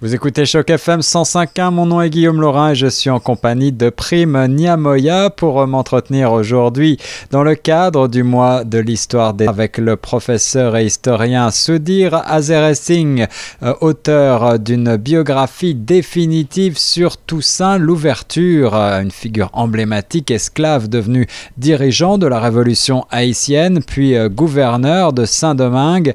Vous écoutez Choc FM 105.1, mon nom est Guillaume Laurin et je suis en compagnie de Prime Niamoya pour m'entretenir aujourd'hui dans le cadre du mois de l'histoire des... avec le professeur et historien Sudhir Azere euh, auteur d'une biographie définitive sur Toussaint l'ouverture, euh, une figure emblématique esclave devenu dirigeant de la révolution haïtienne puis euh, gouverneur de Saint-Domingue.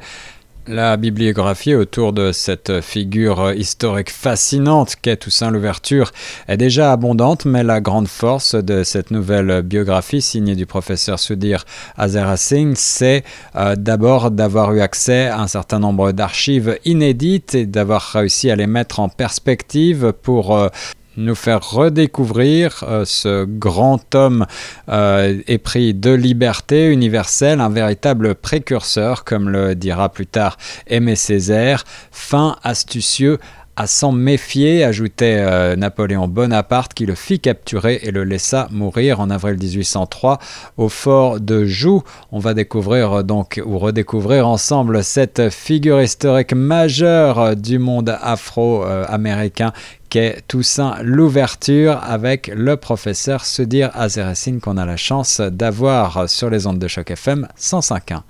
La bibliographie autour de cette figure historique fascinante qu'est Toussaint l'Ouverture est déjà abondante, mais la grande force de cette nouvelle biographie signée du professeur Sudhir Azera Singh, c'est euh, d'abord d'avoir eu accès à un certain nombre d'archives inédites et d'avoir réussi à les mettre en perspective pour euh, nous faire redécouvrir euh, ce grand homme euh, épris de liberté universelle, un véritable précurseur, comme le dira plus tard Aimé Césaire, fin, astucieux, à s'en méfier, ajoutait euh, Napoléon Bonaparte, qui le fit capturer et le laissa mourir en avril 1803 au fort de Joux. On va découvrir donc ou redécouvrir ensemble cette figure historique majeure du monde afro-américain qu'est Toussaint l'ouverture avec le professeur Sudir Azeresine qu'on a la chance d'avoir sur les ondes de choc FM 105.1.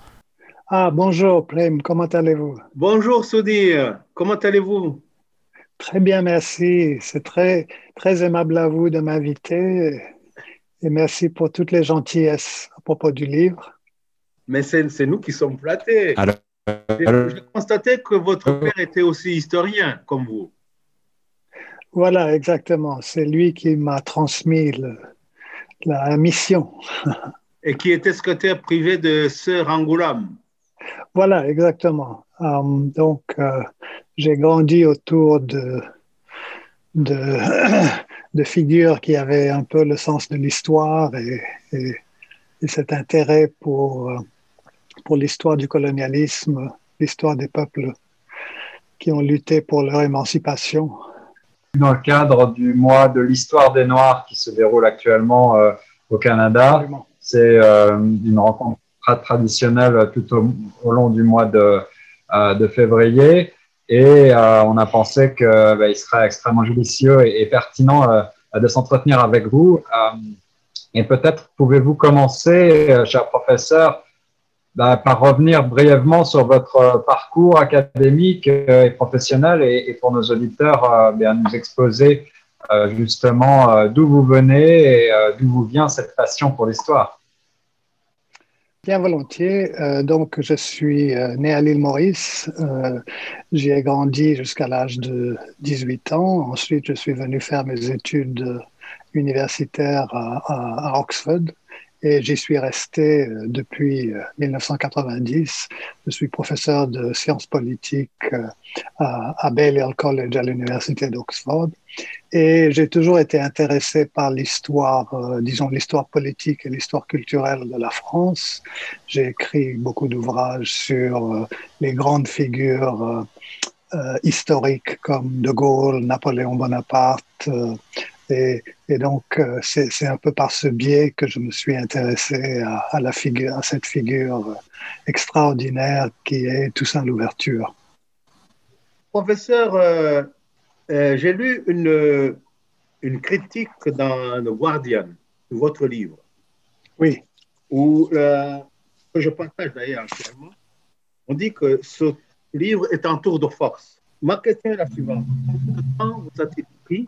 Ah bonjour Prem, comment allez-vous? Bonjour Sudir, comment allez-vous? Très bien, merci. C'est très, très aimable à vous de m'inviter et merci pour toutes les gentillesses à propos du livre. Mais c'est nous qui sommes flattés. Alors, J'ai constaté que votre père était aussi historien comme vous. Voilà, exactement. C'est lui qui m'a transmis la mission. Et qui était secrétaire privé de Sœur Angoulême. Voilà, exactement. Euh, donc, euh, j'ai grandi autour de, de, figures qui avaient un peu le sens de l'histoire et, cet intérêt pour, pour l'histoire du colonialisme, l'histoire des peuples qui ont lutté pour leur émancipation. Dans le cadre du mois de l'histoire des Noirs qui se déroule actuellement euh, au Canada, c'est une rencontre traditionnelle tout au, au, long du mois de, de février. Et euh, on a pensé qu'il bah, serait extrêmement judicieux et, pertinent euh, de s'entretenir avec vous. Euh, et peut-être pouvez-vous commencer, cher professeur, bah, par revenir brièvement sur votre parcours académique et professionnel et, pour nos auditeurs, bien, nous exposer justement d'où vous venez et d'où vous vient cette passion pour l'histoire. Bien volontiers. Euh, donc, je suis euh, né à l'île Maurice. Euh, J'y ai grandi jusqu'à l'âge de 18 ans. Ensuite, je suis venu faire mes études universitaires à Oxford et j'y suis resté euh, depuis 1990. Euh, je suis professeur de sciences politiques euh, à, à Balliol College à l'université d'Oxford et j'ai toujours été intéressé par l'histoire, disons l'histoire politique et l'histoire culturelle de la France. J'ai écrit beaucoup d'ouvrages sur les grandes figures historiques comme De Gaulle, Napoléon Bonaparte, et, donc, euh, c'est un peu par ce biais que je me suis intéressé à, la figure, à cette figure euh, extraordinaire qui est Toussaint l'ouverture. Professeur, euh, j'ai lu une, une critique dans Le Guardian de votre livre. Oui. Où, que je partage d'ailleurs actuellement, on dit que ce livre est un tour de force. Ma question est la suivante. Combien vous a-t-il pris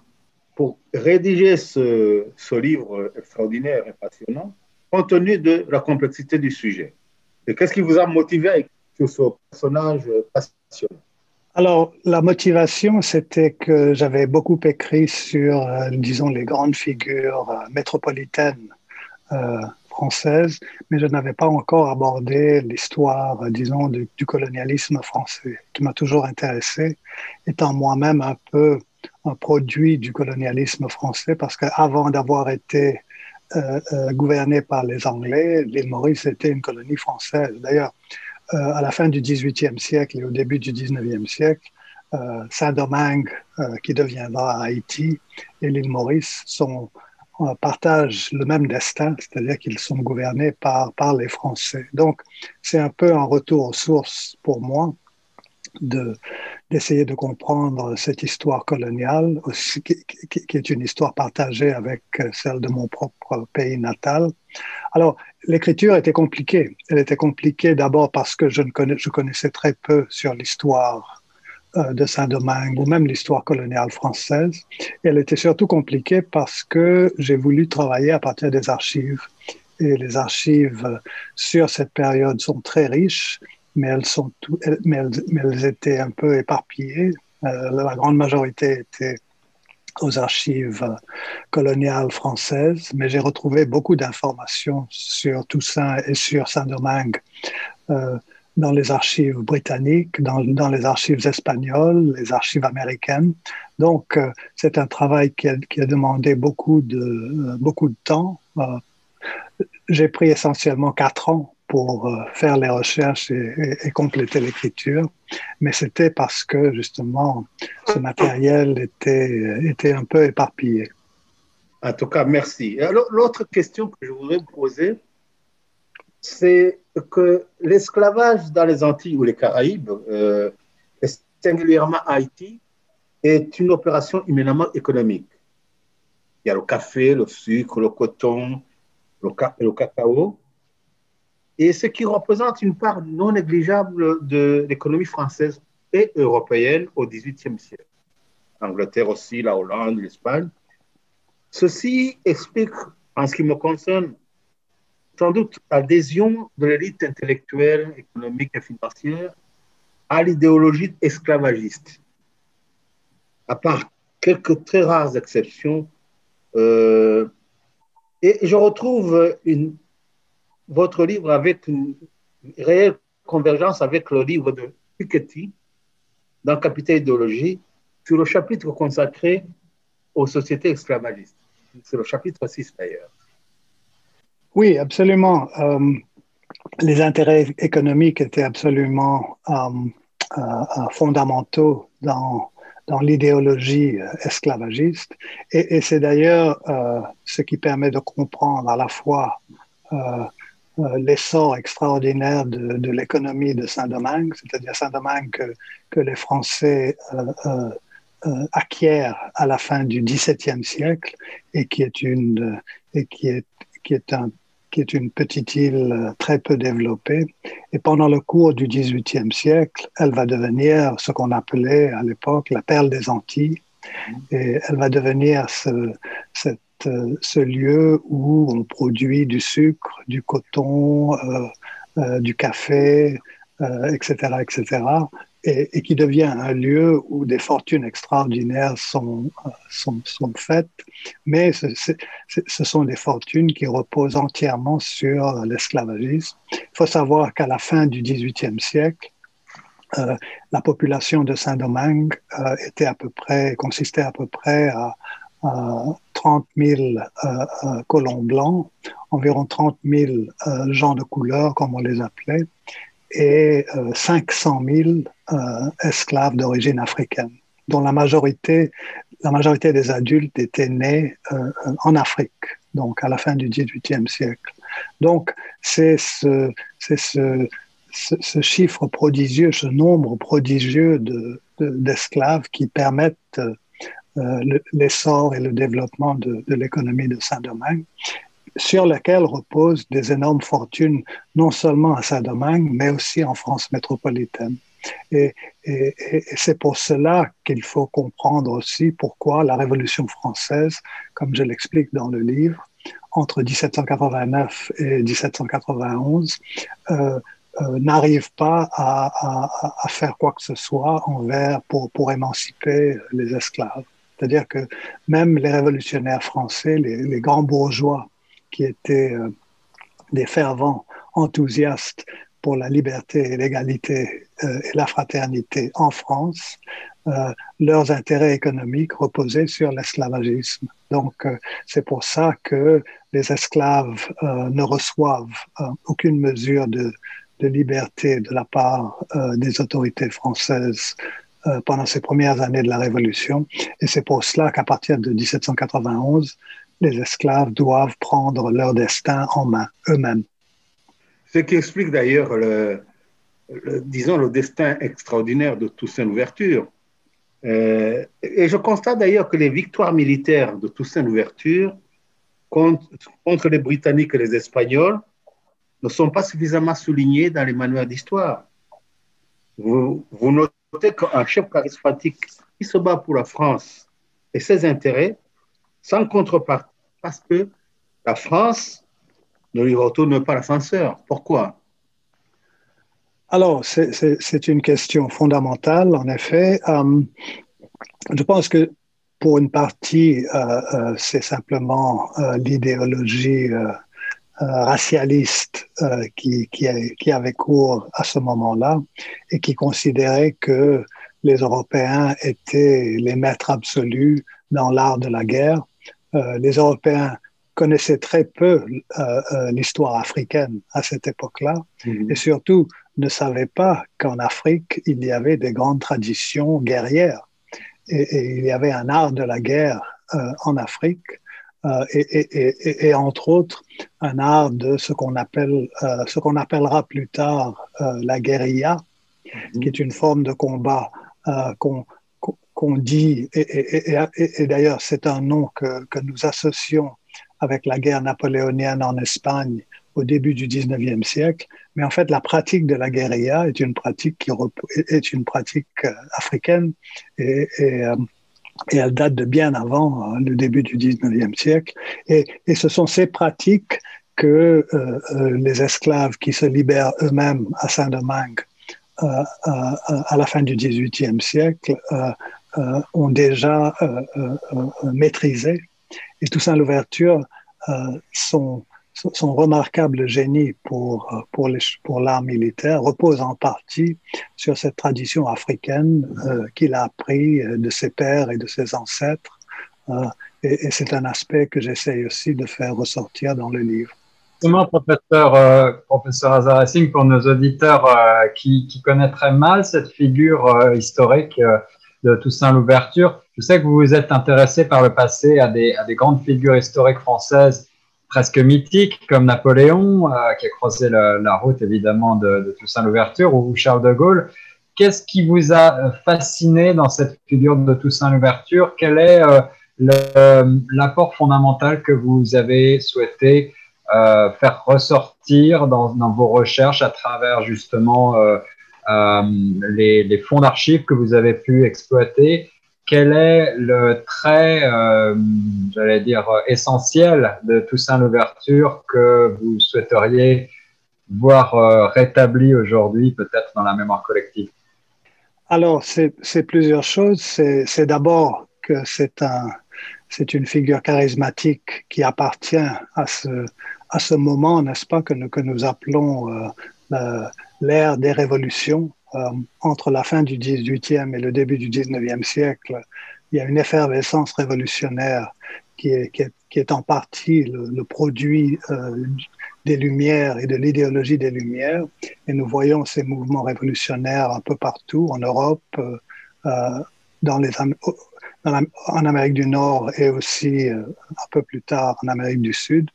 pour rédiger ce, livre extraordinaire et passionnant, compte tenu de la complexité du sujet. Et qu'est-ce qui vous a motivé à écrire ce personnage passionnant? Alors, la motivation, c'était que j'avais beaucoup écrit sur, euh, disons, les grandes figures euh, métropolitaines euh, françaises, mais je n'avais pas encore abordé l'histoire, disons, du, du, colonialisme français, qui m'a toujours intéressé, étant moi-même un peu un produit du colonialisme français parce qu'avant d'avoir été euh, euh, gouverné par les Anglais, l'île Maurice était une colonie française. D'ailleurs, euh, à la fin du XVIIIe siècle et au début du XIXe siècle, Saint-Domingue, qui deviendra Haïti, et l'île Maurice partagent le même destin, c'est-à-dire qu'ils sont gouvernés par, par les Français. Donc, c'est un peu un retour aux sources pour moi de, d'essayer de comprendre cette histoire coloniale, qui, est une histoire partagée avec celle de mon propre pays natal. Alors, l'écriture était compliquée. Elle était compliquée d'abord parce que je, ne connais, je connaissais très peu sur l'histoire euh, de Saint-Domingue ou même l'histoire coloniale française. elle était surtout compliquée parce que j'ai voulu travailler à partir des archives. Et les archives sur cette période sont très riches mais elles, étaient un peu éparpillées. Euh, la grande majorité était aux archives coloniales françaises, mais j'ai retrouvé beaucoup d'informations sur Toussaint et sur Saint-Domingue euh, dans les archives britanniques, dans, les archives espagnoles, les archives américaines. Donc, euh, c'est un travail qui a, demandé beaucoup de, euh, beaucoup de temps. Euh, j'ai pris essentiellement quatre ans pour euh, faire les recherches et, compléter l'écriture, mais c'était parce que justement ce matériel était, était un peu éparpillé. En tout cas, merci. L'autre question que je voudrais vous poser, c'est que l'esclavage dans les Antilles ou les Caraïbes, euh, singulièrement Haïti, est une opération immédiatement économique. Il y a le café, le sucre, le coton, le cacao, et ce qui représente une part non négligeable de l'économie française et européenne au XVIIIe siècle. L'Angleterre aussi, la Hollande, l'Espagne. Ceci explique, en ce qui me concerne, sans doute l'adhésion de l'élite intellectuelle, économique et financière à l'idéologie esclavagiste. À part quelques très rares exceptions, euh, et je retrouve une votre livre avec une réelle convergence avec le livre de Piketty dans Capital idéologie sur le chapitre consacré aux sociétés esclavagistes. C'est le chapitre 6 d'ailleurs. Oui, absolument. Euh, les intérêts économiques étaient absolument euh, euh, fondamentaux dans, dans l'idéologie esclavagiste. Et, c'est d'ailleurs ce qui permet de comprendre à la fois l'essor extraordinaire de, de l'économie de Saint-Domingue, c'est-à-dire Saint-Domingue que, que, les Français euh, euh, euh, acquièrent à la fin du XVIIe siècle et qui est une, et qui est, qui est un qui est une petite île très peu développée. Et pendant le cours du XVIIIe siècle, elle va devenir ce qu'on appelait à l'époque la perle des Antilles. Et elle va devenir ce, cette euh, ce lieu où on produit du sucre, du coton, euh, euh, du café, etc., etc., et, qui devient un lieu où des fortunes extraordinaires sont, sont, sont faites, mais ce, sont des fortunes qui reposent entièrement sur l'esclavagisme. Il faut savoir qu'à la fin du XVIIIe siècle, euh, la population de Saint-Domingue euh, était à peu près, consistait à peu près à, 30 000 euh, euh, colons blancs, environ 30 000 euh, gens de couleur, comme on les appelait, et 500 000 esclaves d'origine africaine, dont la majorité, la majorité des adultes étaient nés en Afrique, donc à la fin du XVIIIe siècle. Donc, c'est ce, ce, ce, chiffre prodigieux, ce nombre prodigieux d'esclaves de, qui permettent euh, l'essor et le développement de, l'économie de Saint-Domingue, sur lequel reposent des énormes fortunes, non seulement à Saint-Domingue, mais aussi en France métropolitaine. Et, c'est pour cela qu'il faut comprendre aussi pourquoi la Révolution française, comme je l'explique dans le livre, entre 1789 et 1791, euh, euh, n'arrive pas à, à, à, faire quoi que ce soit envers pour, pour émanciper les esclaves. C'est-à-dire que même les révolutionnaires français, les, grands bourgeois qui étaient euh, des fervents enthousiastes pour la liberté et l'égalité euh, et la fraternité en France, euh, leurs intérêts économiques reposaient sur l'esclavagisme. Donc, c'est pour ça que les esclaves ne reçoivent aucune mesure de, de, liberté de la part des autorités françaises euh, pendant ces premières années de la Révolution. Et c'est pour cela qu'à partir de 1791, les esclaves doivent prendre leur destin en main eux-mêmes. Ce qui explique d'ailleurs le, disons, le destin extraordinaire de Toussaint Louverture. Euh, et je constate d'ailleurs que les victoires militaires de Toussaint Louverture contre, les Britanniques et les Espagnols ne sont pas suffisamment soulignées dans les manuels d'histoire. Vous notez qu'un chef charismatique qui se bat pour la France et ses intérêts, sans contrepartie, parce que la France ne lui retourne pas l'ascenseur. Pourquoi? Alors, c'est une question fondamentale, en effet. Euh, je pense que pour une partie, euh, euh, c'est simplement l'idéologie racialiste qui, qui, avait cours à ce moment-là et qui considérait que les Européens étaient les maîtres absolus dans l'art de la guerre. les Européens connaissaient très peu l'histoire africaine à cette époque-là mm-hmm. et surtout ne savait pas qu'en Afrique, il y avait des grandes traditions guerrières. Et, il y avait un art de la guerre euh, en Afrique, euh, et, et, entre autres un art de ce qu'on appelle, euh, ce qu'on appellera plus tard la guérilla, mhm. qui est une forme de combat qu'on qu'on dit, et, d'ailleurs c'est un nom que, que nous associons avec la guerre napoléonienne en Espagne au début du 19e siècle. Mais en fait, la pratique de la guérilla est une pratique qui est une pratique euh, africaine et, euh, et, elle date de bien avant hein, le début du 19e siècle. Et, ce sont ces pratiques que euh, les esclaves qui se libèrent eux-mêmes à Saint-Domingue à la fin du 18e siècle ont déjà maîtrisé. Et Toussaint Louverture, sont son remarquable génie pour, euh, pour, l'art militaire repose en partie sur cette tradition africaine euh, qu'il a appris euh, de ses pères et de ses ancêtres. et, c'est un aspect que j'essaye aussi de faire ressortir dans le livre. Comment, professeur, professeur Azarassing, pour nos auditeurs qui, qui, connaîtraient mal cette figure historique de Toussaint Louverture, je sais que vous vous êtes intéressé par le passé à des, à des grandes figures historiques françaises presque mythiques comme Napoléon, euh, qui a croisé la, route évidemment de, Toussaint Louverture, ou Charles de Gaulle. Qu'est-ce qui vous a euh, fasciné dans cette figure de Toussaint Louverture? Quel est euh, l'apport fondamental que vous avez souhaité faire ressortir dans, vos recherches à travers justement les, fonds d'archives que vous avez pu exploiter? Quel est le trait, euh, j'allais dire, essentiel de Toussaint Louverture que vous souhaiteriez voir euh, rétabli aujourd'hui, peut-être dans la mémoire collective? Alors, c'est plusieurs choses. C'est d'abord que c'est un, une figure charismatique qui appartient à ce, à ce moment, n'est-ce pas, que nous, que nous appelons euh, l'ère des révolutions. Euh, entre la fin du 18e et le début du 19e siècle, il y a une effervescence révolutionnaire qui est, en partie le, produit euh, des Lumières et de l'idéologie des Lumières. Et nous voyons ces mouvements révolutionnaires un peu partout, en Europe, euh, dans les, en Amérique du Nord et aussi un peu plus tard en Amérique du Sud.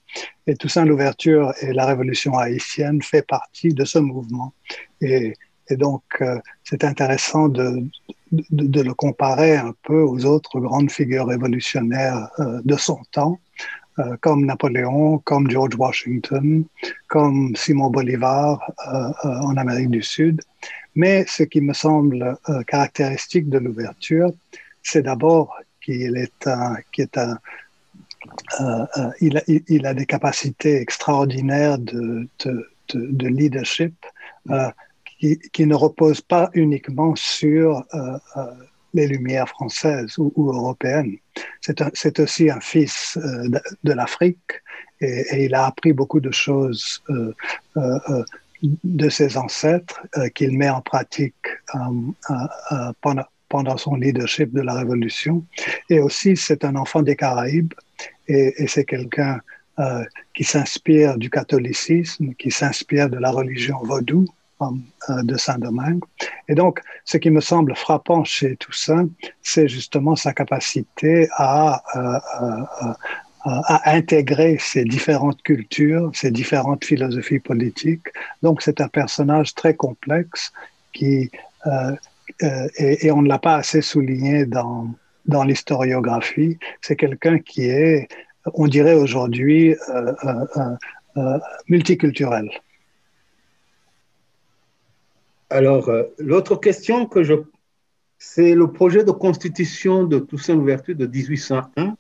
Et Toussaint l'ouverture et la révolution haïtienne fait partie de ce mouvement. Et donc, euh, c'est intéressant de, de, le comparer un peu aux autres grandes figures révolutionnaires euh, de son temps, euh, comme Napoléon, comme George Washington, comme Simon Bolivar en Amérique du Sud. Mais ce qui me semble caractéristique de l'ouverture, c'est d'abord qu'il est un, est un il, a, il, a, des capacités extraordinaires de, de, de leadership qui, ne repose pas uniquement sur euh, euh, les Lumières françaises ou, européennes. C'est aussi un fils euh, de, l'Afrique et, il a appris beaucoup de choses de ses ancêtres qu'il met en pratique pendant, pendant son leadership de la Révolution. Et aussi, c'est un enfant des Caraïbes et, c'est quelqu'un qui s'inspire du catholicisme, qui s'inspire de la religion vaudou euh, de Saint-Domingue. Et donc, ce qui me semble frappant chez Toussaint, c'est justement sa capacité à, euh, à intégrer ces différentes cultures, ces différentes philosophies politiques. Donc c'est un personnage très complexe qui, euh, et, on ne l'a pas assez souligné dans, dans l'historiographie, c'est quelqu'un qui est, on dirait aujourd'hui, euh, euh multiculturel. Alors, l'autre question que je... C'est le projet de constitution de Toussaint Louverture de 1801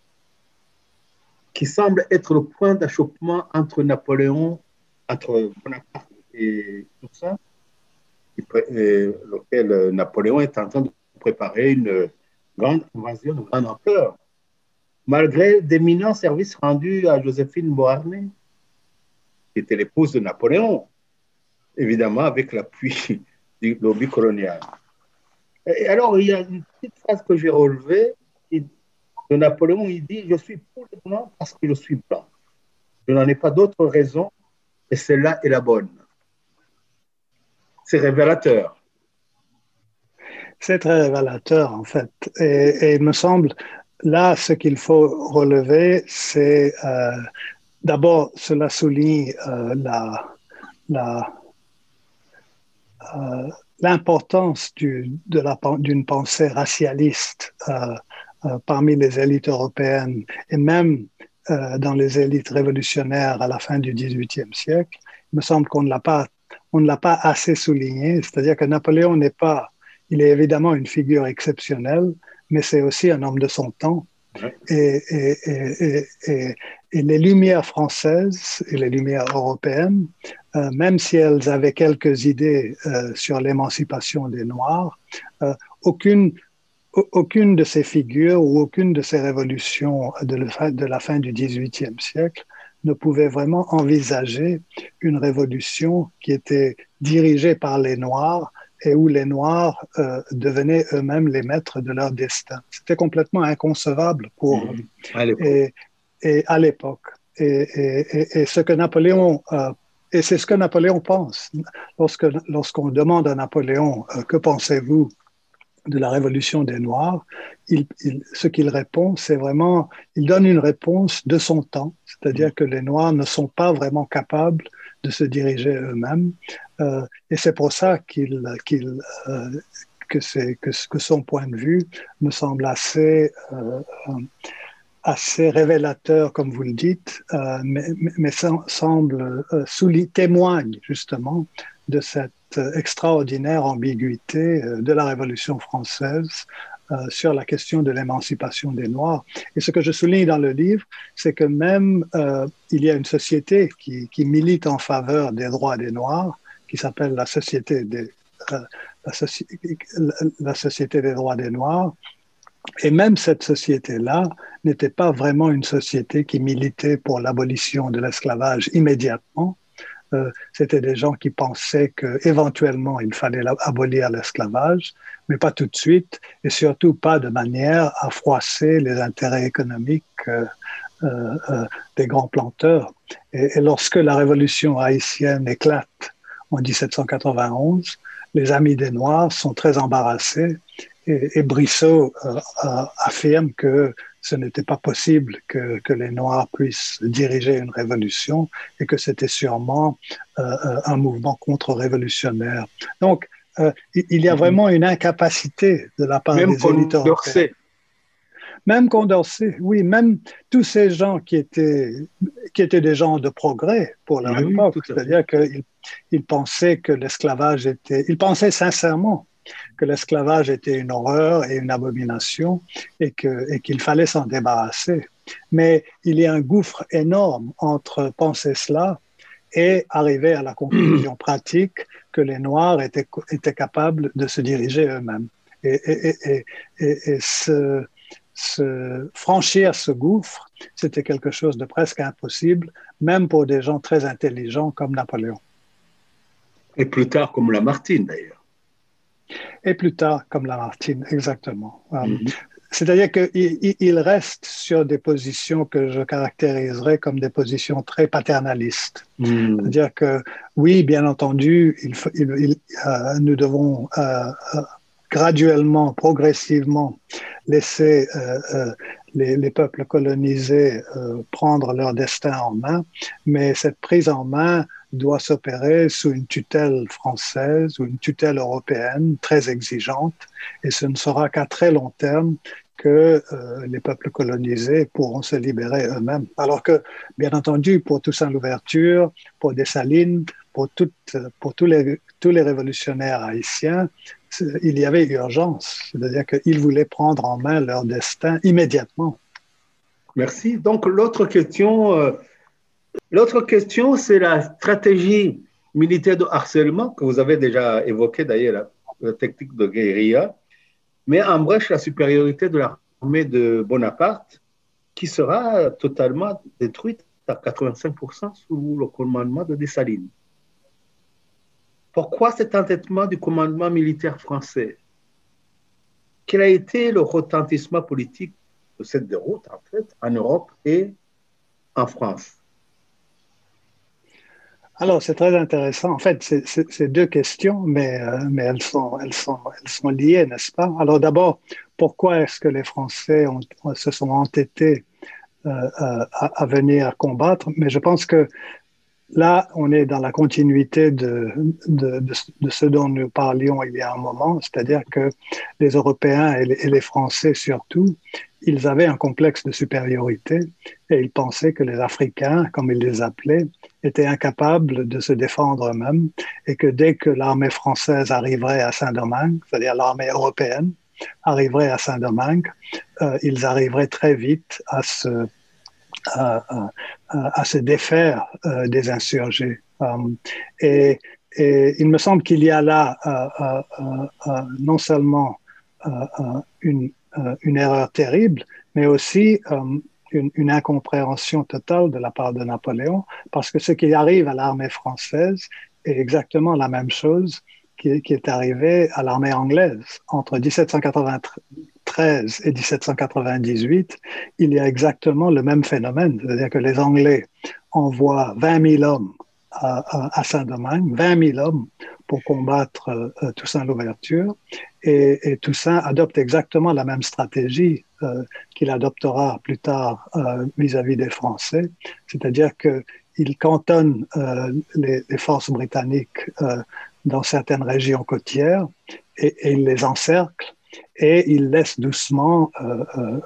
qui semble être le point d'achoppement entre Napoléon, entre Bonaparte et Toussaint, lequel Napoléon est en train de préparer une grande invasion de grande ampleur, malgré d'éminents services rendus à Joséphine Beauharnais, qui était l'épouse de Napoléon, évidemment avec l'appui du lobby colonial. Et alors, il y a une petite phrase que j'ai relevée de Napoléon, il dit, je suis pour les blancs parce que je suis blanc. Je n'en ai pas d'autre raison et celle-là est la bonne. C'est révélateur. C'est très révélateur, en fait. Et, il me semble, là, ce qu'il faut relever, c'est euh, d'abord, cela souligne euh, la, la, euh, l'importance d'une pensée racialiste parmi les élites européennes et même dans les élites révolutionnaires à la fin du XVIIIe siècle. Il me semble qu'on ne l'a pas, on ne l'a pas assez souligné, c'est-à-dire que Napoléon n'est pas il est évidemment une figure exceptionnelle, mais c'est aussi un homme de son temps. Et, les lumières françaises et les lumières européennes, euh, même si elles avaient quelques idées euh, sur l'émancipation des Noirs, euh, aucune, aucune de ces figures ou aucune de ces révolutions de, de la fin du XVIIIe siècle ne pouvait vraiment envisager une révolution qui était dirigée par les Noirs et où les Noirs euh, devenaient eux-mêmes les maîtres de leur destin. C'était complètement inconcevable pour eux. Et, et, à l'époque. Et, et, ce que Napoléon, euh, et c'est ce que Napoléon pense. Lorsque, lorsqu'on demande à Napoléon euh, que pensez-vous de la révolution des Noirs, il, il, ce qu'il répond, c'est vraiment, il donne une réponse de son temps, c'est-à-dire que les Noirs ne sont pas vraiment capables de se diriger eux-mêmes. Euh, et c'est pour ça qu'il, qu'il, euh, que, c'est, que, que, son point de vue me semble assez, euh, assez révélateur, comme vous le dites, mais, mais, semble souligne, témoigne justement de cette extraordinaire ambiguïté de la Révolution française sur la question de l'émancipation des Noirs. Et ce que je souligne dans le livre, c'est que même euh, il y a une société qui, milite en faveur des droits des Noirs, qui s'appelle euh, la Société des droits des Noirs. Et même cette société-là n'était pas vraiment une société qui militait pour l'abolition de l'esclavage immédiatement, euh, c'était des gens qui pensaient qu'éventuellement il fallait abolir l'esclavage, mais pas tout de suite, et surtout pas de manière à froisser les intérêts économiques euh, euh, des grands planteurs. Et, lorsque la révolution haïtienne éclate en 1791, les amis des Noirs sont très embarrassés et Brissot affirme que ce n'était pas possible que, que, les Noirs puissent diriger une révolution et que c'était sûrement euh, euh un mouvement contre-révolutionnaire. Donc, euh, il y a vraiment une incapacité de la part même des élites Condorcet. Même Condorcet, oui, même tous ces gens qui étaient, qui étaient des gens de progrès pour leur oui, époque, c'est-à-dire qu'ils ils pensaient que l'esclavage était, ils pensaient sincèrement que l'esclavage était une horreur et une abomination et qu'il et fallait s'en débarrasser. Mais il y a un gouffre énorme entre penser cela et arriver à la conclusion pratique que les Noirs étaient, étaient capables de se diriger eux-mêmes. Et, et, et, et ce, ce, franchir ce gouffre, c'était quelque chose de presque impossible, même pour des gens très intelligents comme Napoléon. Et plus tard comme Lamartine d'ailleurs et plus tard comme Lamartine, exactement. Mm -hmm. C'est-à-dire qu'il il reste sur des positions que je caractériserais comme des positions très paternalistes. -hmm. C'est-à-dire que, oui, bien entendu, il, il, il, euh, nous devons euh, euh, graduellement, progressivement, laisser euh, euh, les, peuples colonisés prendre leur destin en main, mais cette prise en main doit s'opérer sous une tutelle française ou une tutelle européenne très exigeante, et ce ne sera qu'à très long terme que euh, les peuples colonisés pourront se libérer eux-mêmes. Alors que, bien entendu, pour Toussaint Louverture, pour Dessalines, pour, pour tous, les, tous les révolutionnaires haïtiens, il y avait urgence, c'est-à-dire qu'ils voulaient prendre en main leur destin immédiatement. Merci. Donc l'autre question, euh, l'autre question, c'est la stratégie militaire de harcèlement que vous avez déjà évoquée d'ailleurs, la technique de guérilla. Mais brèche la supériorité de l'armée de Bonaparte, qui sera totalement détruite à 85% sous le commandement de Dessalines. Pourquoi cet entêtement du commandement militaire français? Quel a été le retentissement politique de cette déroute, en fait, en Europe et en France? Alors, c'est très intéressant. En fait, c'est deux questions, mais, euh, mais elles, sont, elles, sont, elles sont liées, n'est-ce pas? Alors, d'abord, pourquoi est-ce que les Français ont, se sont entêtés euh, euh, à, à, venir combattre? Mais je pense que là, on est dans la continuité de, ce dont nous parlions il y a un moment, c'est-à-dire que les Européens et les, et les Français surtout, ils avaient un complexe de supériorité et ils pensaient que les Africains, comme ils les appelaient, étaient incapables de se défendre eux-mêmes et que dès que l'armée française arriverait à Saint-Domingue, c'est-à-dire l'armée européenne arriverait à Saint-Domingue, euh, ils arriveraient très vite à se, à, se défaire euh, des insurgés. Euh, et, il me semble qu'il y a là non seulement une euh, erreur terrible, mais aussi euh, une, incompréhension totale de la part de Napoléon, parce que ce qui arrive à l'armée française est exactement la même chose qui, est arrivé à l'armée anglaise. Entre 1793 et 1798, il y a exactement le même phénomène, c'est-à-dire que les Anglais envoient 20 000 hommes à, Saint-Domingue, 20 000 hommes pour combattre euh, Toussaint Louverture. Et, Toussaint adopte exactement la même stratégie euh, qu'il adoptera plus tard euh, vis-à-vis des Français, c'est-à-dire qu'il cantonne les, forces britanniques dans certaines régions côtières et, il les encercle et il laisse doucement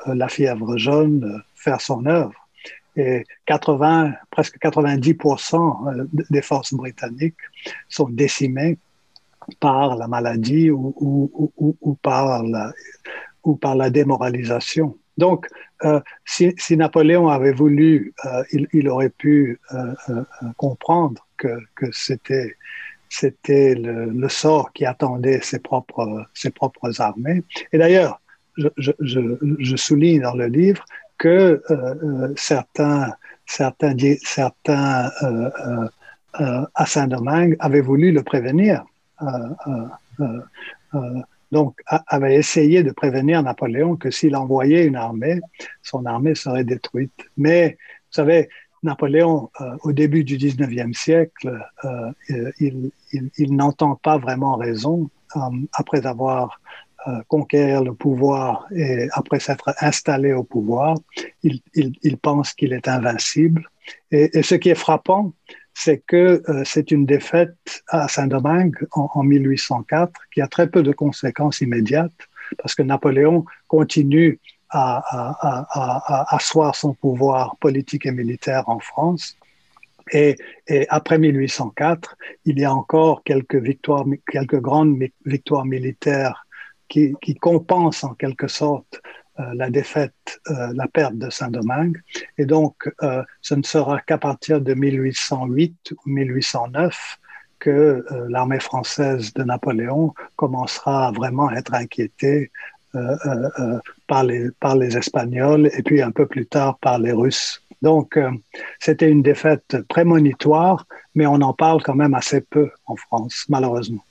la fièvre jaune faire son œuvre et 80, presque 90% euh, des forces britanniques sont décimées par la maladie ou, par, la, démoralisation. Donc, euh, si, Napoléon avait voulu, euh, il, aurait pu euh, euh comprendre que c'était c'était le, sort qui attendait ses propres, ses propres armées. Et d'ailleurs, je, souligne dans le livre que euh, euh, certains, certains, certains euh, à Saint-Domingue avaient voulu le prévenir. donc, avait essayé de prévenir Napoléon que s'il envoyait une armée, son armée serait détruite. Mais, vous savez, Napoléon, euh, au début du 19e siècle, euh, il, il, n'entend pas vraiment raison euh, après avoir euh, conquérir le pouvoir et après s'être installé au pouvoir, il, pense qu'il est invincible. Et, ce qui est frappant, c'est que euh, c'est une défaite à Saint-Domingue en, en, 1804 qui a très peu de conséquences immédiates parce que Napoléon continue à, asseoir son pouvoir politique et militaire en France. Et, après 1804, il y a encore quelques victoires, quelques grandes victoires militaires qui, qui compense en quelque sorte euh, la défaite, euh, la perte de Saint-Domingue. Et donc, euh, ce ne sera qu'à partir de 1808 ou 1809 que l'armée française de Napoléon commencera à vraiment être inquiétée par, les, par les Espagnols et puis un peu plus tard par les Russes. Donc, c'était une défaite prémonitoire, mais on en parle quand même assez peu en France, malheureusement.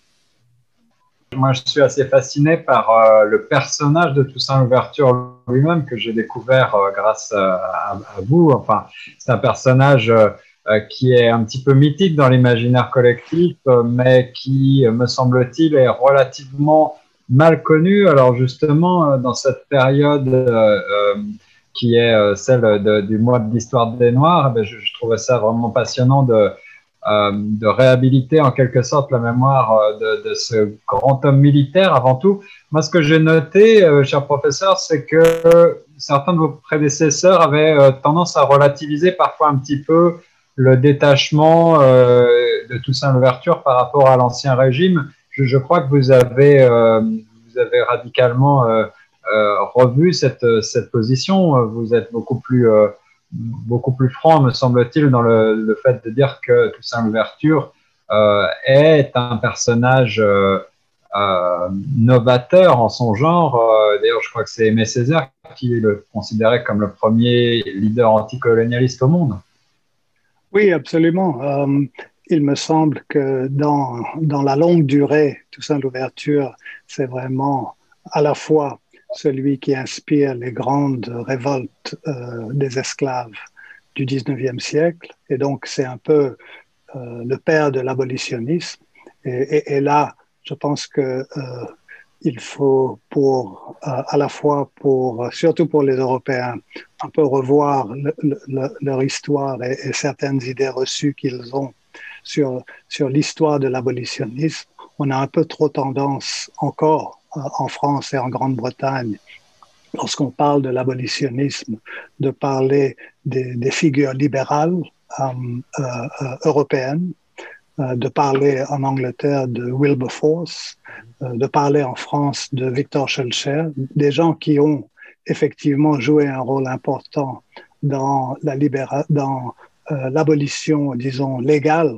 Moi, je suis assez fasciné par euh, le personnage de Toussaint Louverture lui-même que j'ai découvert euh, grâce à, à, vous. Enfin, c'est un personnage euh, qui est un petit peu mythique dans l'imaginaire collectif, euh, mais qui, me semble-t-il, est relativement mal connu. Alors justement, euh, dans cette période qui est celle du mois de l'histoire des Noirs, eh je, je, trouvais ça vraiment passionnant de, réhabiliter en quelque sorte la mémoire de, de, ce grand homme militaire avant tout. Moi, ce que j'ai noté, cher professeur, c'est que certains de vos prédécesseurs avaient tendance à relativiser parfois un petit peu le détachement euh, de Toussaint Louverture par rapport à l'ancien régime. Je, crois que vous avez, euh, radicalement euh, revu cette, position. Vous êtes beaucoup plus, beaucoup plus franc, me semble-t-il, dans le, fait de dire que Toussaint Louverture est un personnage novateur en son genre. D'ailleurs, je crois que c'est Aimé Césaire qui le considérait comme le premier leader anticolonialiste au monde. Oui, absolument. Euh, il me semble que dans, dans la longue durée, Toussaint l'ouverture, c'est vraiment à la fois celui qui inspire les grandes révoltes euh, des esclaves du 19e siècle, et donc c'est un peu euh, le père de l'abolitionnisme. Et, là, je pense que il faut pour à la fois pour surtout pour les Européens un peu revoir leur histoire et, certaines idées reçues qu'ils ont sur l'histoire de l'abolitionnisme. On a un peu trop tendance encore euh, en France et en Grande-Bretagne lorsqu'on parle de l'abolitionnisme de parler des, figures libérales euh, euh, européennes de parler en Angleterre de Wilberforce, de parler en France de Victor Schulcher, des gens qui ont effectivement joué un rôle important dans la l'abolition, disons, légale,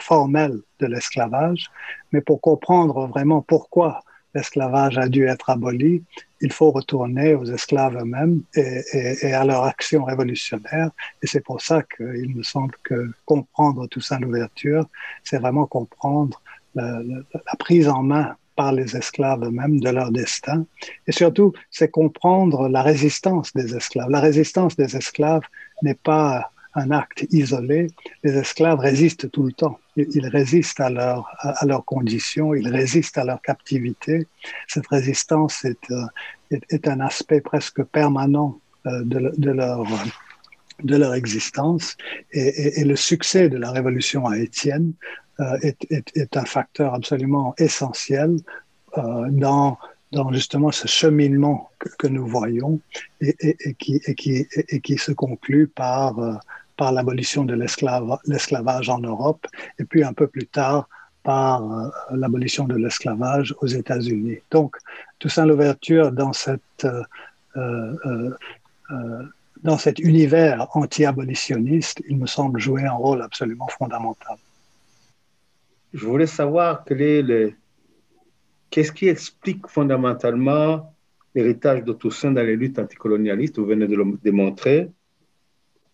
formelle de l'esclavage, mais pour comprendre vraiment pourquoi l'esclavage a dû être aboli, il faut retourner aux esclaves eux-mêmes et, à leur action révolutionnaire. Et c'est pour ça qu'il me semble que comprendre tout ça l'ouverture, c'est vraiment comprendre la, la, prise en main par les esclaves eux-mêmes de leur destin. Et surtout, c'est comprendre la résistance des esclaves. La résistance des esclaves n'est pas un acte isolé. Les esclaves résistent tout le temps. Ils résistent à, leur, à leurs conditions, ils résistent à leur captivité. Cette résistance est, euh, est, un aspect presque permanent euh, de, leur, de leur existence. Et, le succès de la révolution haïtienne euh, est, est, un facteur absolument essentiel dans, dans justement ce cheminement que, nous voyons et, et, qui, et, qui, et, qui se conclut par par l'abolition de l'esclavage en Europe et puis un peu plus tard par euh, l'abolition de l'esclavage aux États-Unis. Donc, Toussaint Louverture, dans, cette, euh, euh, dans cet univers anti-abolitionniste, il me semble jouer un rôle absolument fondamental. Je voulais savoir quel est le... qu'est-ce qui explique fondamentalement l'héritage de Toussaint dans les luttes anticolonialistes, vous venez de le démontrer,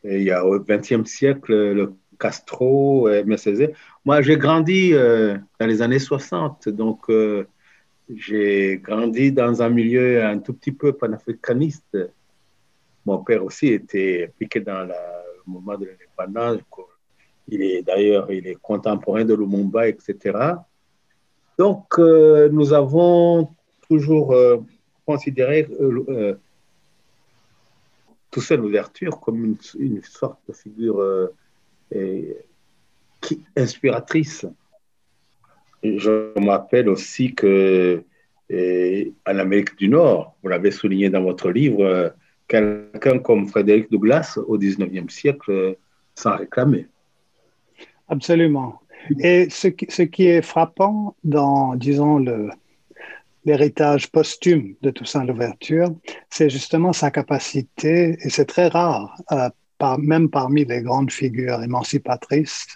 il y a au XXe siècle, le Castro, MSZ. Moi, j'ai grandi euh, dans les années 60, donc euh, j'ai grandi dans un milieu un tout petit peu panafricaniste. Mon père aussi était impliqué dans le moment de l'indépendance. Il est d'ailleurs, il est contemporain de Lumumba, etc. Donc, euh, nous avons toujours considéré euh, Toussaint Louverture comme une, sorte de figure euh, inspiratrice. Je m'appelle aussi que et, en Amérique du Nord, vous l'avez souligné dans votre livre, quelqu'un comme Frédéric Douglass au 19e siècle s'en réclamait. Absolument. Et ce qui est frappant dans, disons, le, l'héritage posthume de Toussaint Louverture, c'est justement sa capacité, et c'est très rare, euh, par, même parmi les grandes figures émancipatrices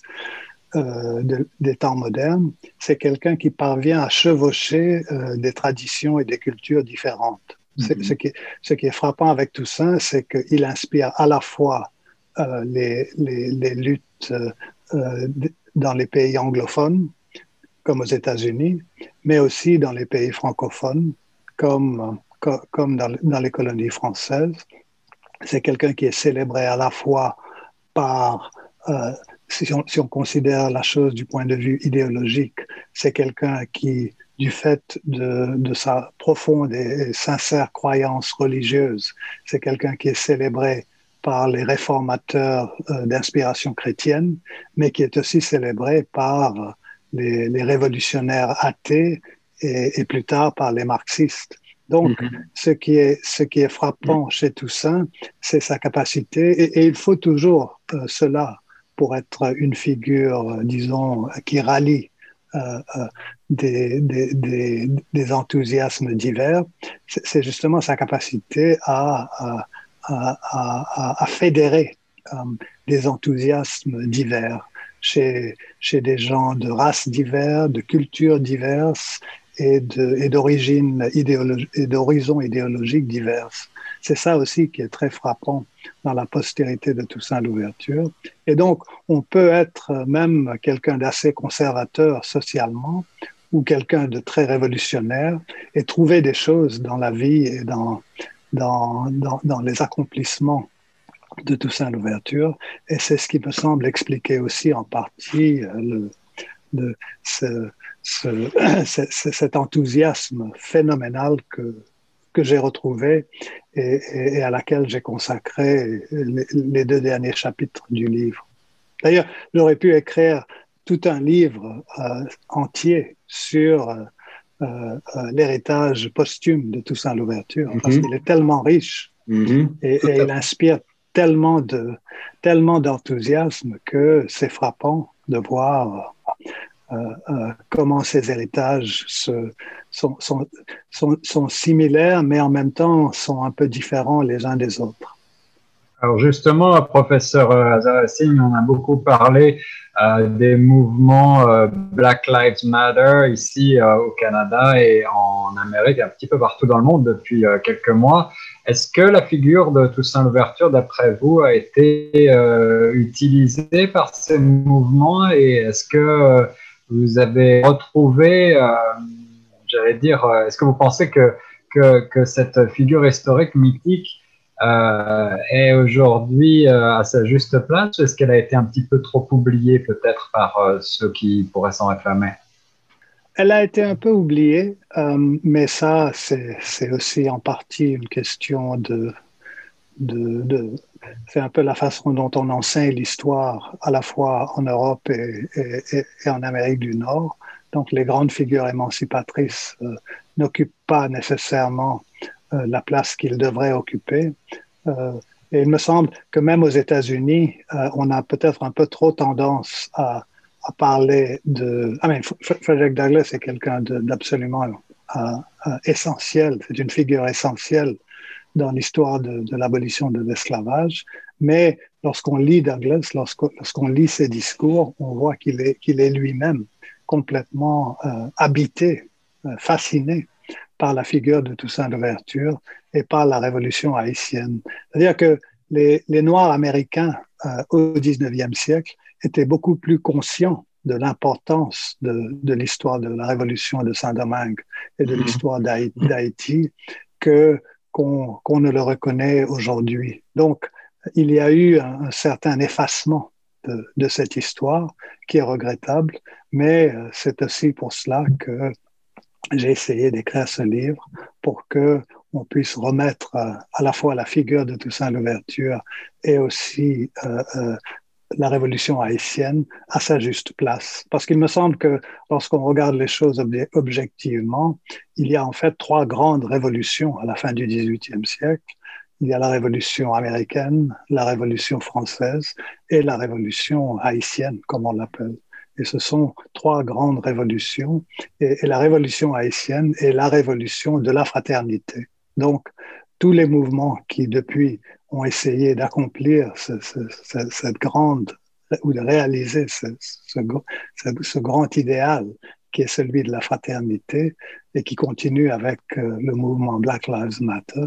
euh, de, des temps modernes, c'est quelqu'un qui parvient à chevaucher euh, des traditions et des cultures différentes. Mm -hmm. ce, qui, ce, qui, est frappant avec Toussaint, c'est qu'il inspire à la fois les, les, les, luttes dans les pays anglophones, comme aux États-Unis, mais aussi dans les pays francophones, comme, comme dans, les colonies françaises. C'est quelqu'un qui est célébré à la fois par, euh, si, on, si, on, considère la chose du point de vue idéologique, c'est quelqu'un qui du fait de, sa profonde et sincère croyance religieuse. C'est quelqu'un qui est célébré par les réformateurs euh, d'inspiration chrétienne, mais qui est aussi célébré par les, révolutionnaires athées et, plus tard par les marxistes. Donc, mhm. ce, qui est, ce qui est frappant chez Toussaint, c'est sa capacité, et, il faut toujours euh, cela pour être une figure, euh, disons, qui rallie des, des, des, enthousiasmes divers, c'est justement sa capacité à, à, à, fédérer euh, des enthousiasmes divers chez, chez des gens de races diverses, de cultures diverses et d'origines idéologiques et d'horizons idéologiques diverses. C'est ça aussi qui est très frappant dans la postérité de Toussaint Louverture. Et donc, on peut être même quelqu'un d'assez conservateur socialement ou quelqu'un de très révolutionnaire et trouver des choses dans la vie et dans, dans, dans, les accomplissements de Toussaint Louverture. Et c'est ce qui me semble expliquer aussi en partie euh, le, ce, cet enthousiasme phénoménal que, que j'ai retrouvé et, et, à laquelle j'ai consacré les, deux derniers chapitres du livre. D'ailleurs, j'aurais pu écrire tout un livre euh, entier sur euh, euh, euh, l'héritage posthume de Toussaint Louverture, parce mhm. qu'il est tellement riche mhm. et, il inspire tellement de tellement d'enthousiasme que c'est frappant de voir euh, comment ces héritages sont, sont, similaires, mais en même temps sont un peu différents les uns des autres. Alors justement, professeur Azarassine, on a beaucoup parlé euh, des mouvements euh, Black Lives Matter ici euh, au Canada et en Amérique, un petit peu partout dans le monde depuis quelques mois. Est-ce que la figure de Toussaint Louverture, d'après vous, a été utilisée par ces mouvements et est-ce que vous avez retrouvé, j'allais dire, est-ce que vous pensez que, que, que cette figure historique mythique euh, est aujourd'hui euh, à sa juste place Est-ce qu'elle a été un petit peu trop oubliée peut-être par euh, ceux qui pourraient s'en réclamer? Elle a été un peu oubliée, mais ça, c'est aussi en partie une question de... c'est un peu la façon dont on enseigne l'histoire à la fois en Europe et, en Amérique du Nord. Donc les grandes figures émancipatrices n'occupent pas nécessairement euh, la place qu'il devrait occuper. Euh, et il me semble que même aux États-Unis, euh, on a peut-être un peu trop tendance à, parler de... Ah, mais Frederick Douglass est quelqu'un d'absolument essentiel, c'est une figure essentielle dans l'histoire de, l'abolition de l'esclavage. Mais lorsqu'on lit Douglas, lorsqu'on lit ses discours, on voit qu'il est, qu'il est lui-même complètement habité, fasciné par la figure de Toussaint Louverture et par la révolution haïtienne. C'est-à-dire que les, Noirs américains euh, au 19e siècle étaient beaucoup plus conscients de l'importance de, l'histoire de la révolution de Saint-Domingue et de mhm. l'histoire d'Haïti que qu'on ne le reconnaît aujourd'hui. Donc, il y a eu un, certain effacement de, de, cette histoire qui est regrettable, mais euh, c'est aussi pour cela que j'ai essayé d'écrire ce livre pour que on puisse remettre euh, à la fois la figure de Toussaint Louverture et aussi euh, euh, la révolution haïtienne à sa juste place. Parce qu'il me semble que lorsqu'on regarde les choses objectivement, il y a en fait trois grandes révolutions à la fin du XVIIIe siècle. Il y a la révolution américaine, la révolution française et la révolution haïtienne, comme on l'appelle. Et ce sont trois grandes révolutions. Et, la révolution haïtienne est la révolution de la fraternité. Donc, tous les mouvements qui, depuis, ont essayé d'accomplir cette grande ou de réaliser ce, grand idéal qui est celui de la fraternité et qui continue avec euh, le mouvement Black Lives Matter,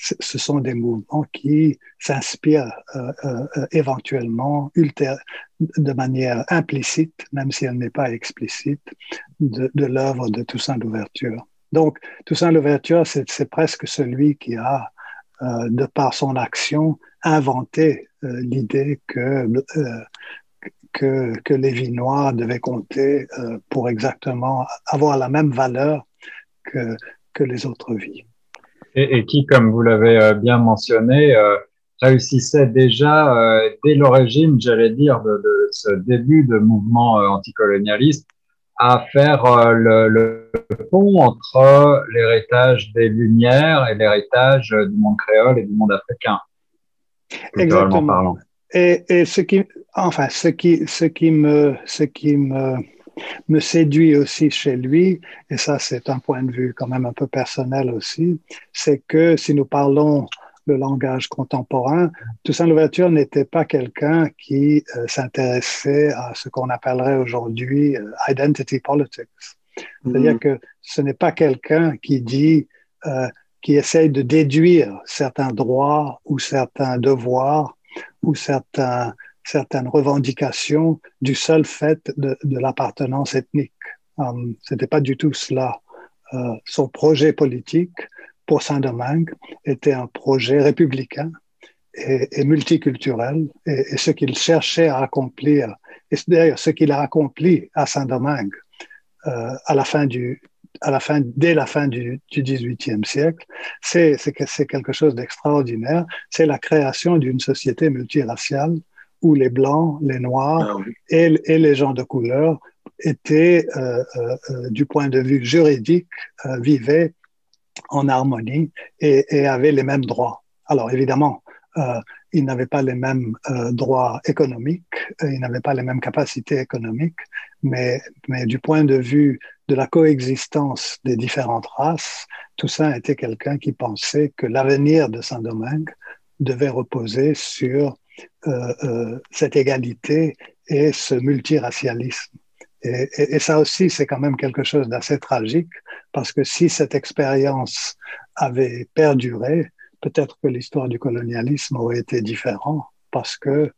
ce sont des mouvements qui s'inspirent euh, euh, éventuellement de manière implicite, même si elle n'est pas explicite, de, l'œuvre de Toussaint Louverture. Donc, Toussaint Louverture, c'est presque celui qui a, euh, de par son action, inventé l'idée que, que, que les vies noires devaient compter pour exactement avoir la même valeur que, que les autres vies. Et, qui, comme vous l'avez bien mentionné, réussissait déjà dès l'origine, j'allais dire, de, de, ce début de mouvement anticolonialiste à faire le, le, pont entre l'héritage des Lumières et l'héritage du monde créole et du monde africain. Exactement. Parlant. Et, et, ce qui, enfin, ce qui, ce qui me, ce qui me, me séduit aussi chez lui, et ça c'est un point de vue quand même un peu personnel aussi, c'est que si nous parlons le langage contemporain, Toussaint Louverture n'était pas quelqu'un qui euh, s'intéressait à ce qu'on appellerait aujourd'hui euh, identity politics. C'est-à-dire mm-hmm. que ce n'est pas quelqu'un qui dit, euh, qui essaye de déduire certains droits ou certains devoirs ou certains, certaines revendications du seul fait de, de l'appartenance ethnique. Um, Ce n'était pas du tout cela. Euh, son projet politique pour Saint-Domingue était un projet républicain et, multiculturel. Et, ce qu'il cherchait à accomplir, et d'ailleurs ce qu'il a accompli à Saint-Domingue euh, à la fin du, à la dès la fin du, 18e siècle, c'est quelque chose d'extraordinaire. C'est la création d'une société multiraciale où les blancs, les noirs ah et, et, les gens de couleur étaient, euh, euh, euh, du point de vue juridique, vivaient en harmonie et, et, avaient les mêmes droits. Alors évidemment, ils n'avaient pas les mêmes droits économiques, ils n'avaient pas les mêmes capacités économiques, mais, mais du point de vue de la coexistence des différentes races, Toussaint était quelqu'un qui pensait que l'avenir de Saint-Domingue devait reposer sur cette égalité et ce multiracialisme. Et, ça aussi, c'est quand même quelque chose d'assez tragique, parce que si cette expérience avait perduré, peut-être que l'histoire du colonialisme aurait été différente, parce que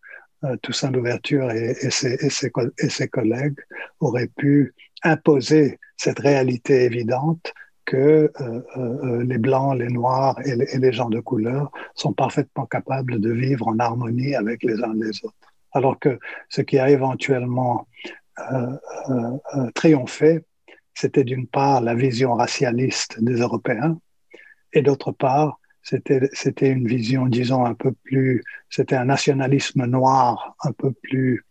euh, Toussaint Louverture et, ses, collègues auraient pu imposer cette réalité évidente que euh, euh, euh, les blancs, les noirs et les, gens de couleur sont parfaitement capables de vivre en harmonie avec les uns les autres. Alors que ce qui a éventuellement triomphé, c'était d'une part la vision racialiste des Européens et d'autre part c'était une vision disons un peu plus c'était un nationalisme noir un peu plus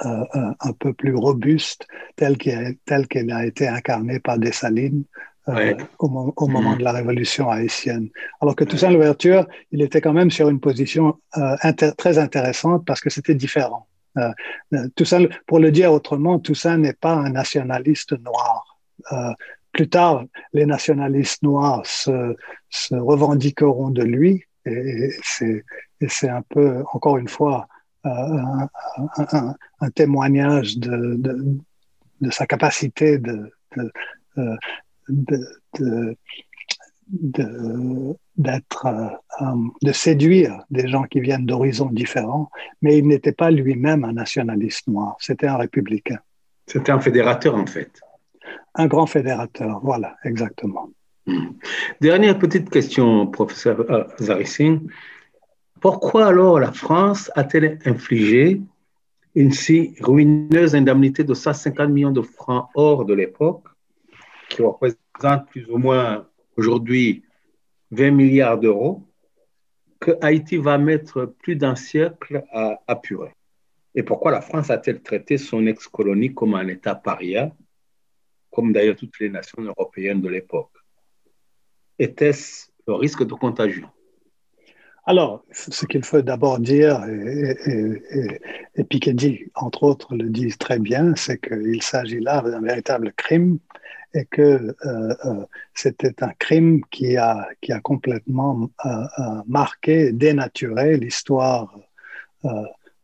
un peu plus robuste tel qu'elle a été incarnée par Dessalines ouais. au, au, moment mmh. de la révolution haïtienne. Alors que Toussaint Louverture, il était quand même sur une position euh, inter très intéressante parce que c'était différent. Euh, euh Toussaint, pour le dire autrement, Toussaint n'est pas un nationaliste noir. Euh, plus tard, les nationalistes noirs se, se revendiqueront de lui et, et c'est un peu, encore une fois, euh, un, un, un, témoignage de, de, de, sa capacité de, de, euh, de, d'être euh, de séduire des gens qui viennent d'horizons différents, mais il n'était pas lui-même un nationaliste noir, c'était un républicain. C'était un fédérateur en fait. Un grand fédérateur, voilà, exactement. Hmm. Dernière petite question, professeur Zarissine. Pourquoi alors la France a-t-elle infligé une si ruineuse indemnité de 150 millions de francs hors de l'époque, qui représente plus ou moins aujourd'hui 20 milliards d'euros, que Haïti va mettre plus d'un siècle à apurer Et pourquoi la France a-t-elle traité son ex-colonie comme un État paria, comme d'ailleurs toutes les nations européennes de l'époque? Était-ce le risque de contagion? Alors, ce qu'il faut d'abord dire, et, et, et, et, Piketty, entre autres, le disent très bien, c'est qu'il s'agit là d'un véritable crime et que euh, euh, c'était un crime qui a, qui a complètement euh, marqué, dénaturé l'histoire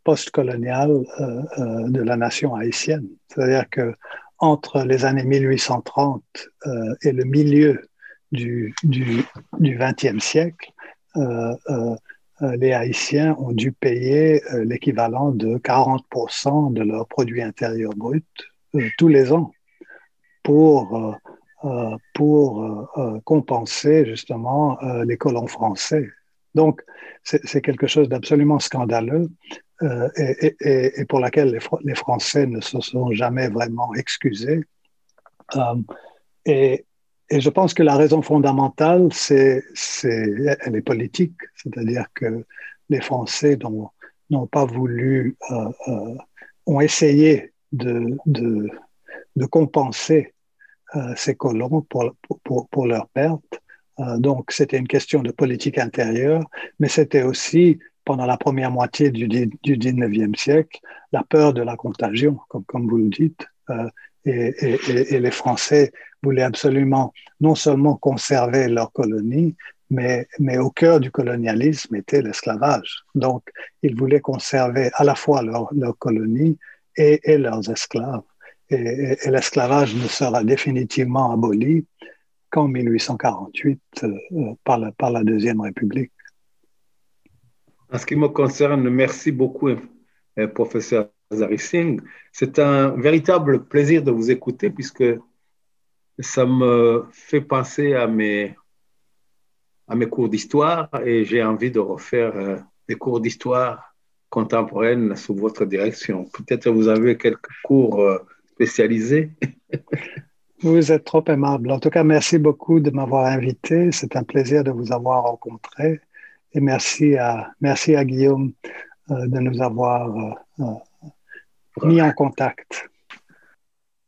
postcoloniale de la nation haïtienne. C'est-à-dire que entre les années 1830 et le milieu du, du, du 20e siècle, les Haïtiens ont dû payer l'équivalent de 40% de leur produit intérieur brut tous les ans pour, pour compenser justement les colons français. Donc, c'est quelque chose d'absolument scandaleux. et, pour laquelle les, Français ne se sont jamais vraiment excusés. et, et je pense que la raison fondamentale, c'est, elle est politique, c'est-à-dire que les Français n'ont pas voulu, euh, euh, ont essayé de, de, de compenser euh, ces colons pour, pour, pour leur perte. donc, c'était une question de politique intérieure, mais c'était aussi, pendant la première moitié du, du 19e siècle, la peur de la contagion, comme, comme vous le dites. Et, et, et, les Français voulaient absolument non seulement conserver leur colonie, mais, mais au cœur du colonialisme était l'esclavage. Donc, ils voulaient conserver à la fois leur, leur colonie et, et, leurs esclaves. Et, l'esclavage ne sera définitivement aboli qu'en 1848 euh, par, la, par la Deuxième République. En ce qui me concerne, merci beaucoup, euh, professeur Singh. C'est un véritable plaisir de vous écouter puisque ça me fait penser à mes, à mes cours d'histoire et j'ai envie de refaire euh, des cours d'histoire contemporaine sous votre direction. Peut-être vous avez quelques cours euh. Vous êtes trop aimable. En tout cas, merci beaucoup de m'avoir invité. C'est un plaisir de vous avoir rencontré. Et merci à, merci à Guillaume euh, de nous avoir mis en contact.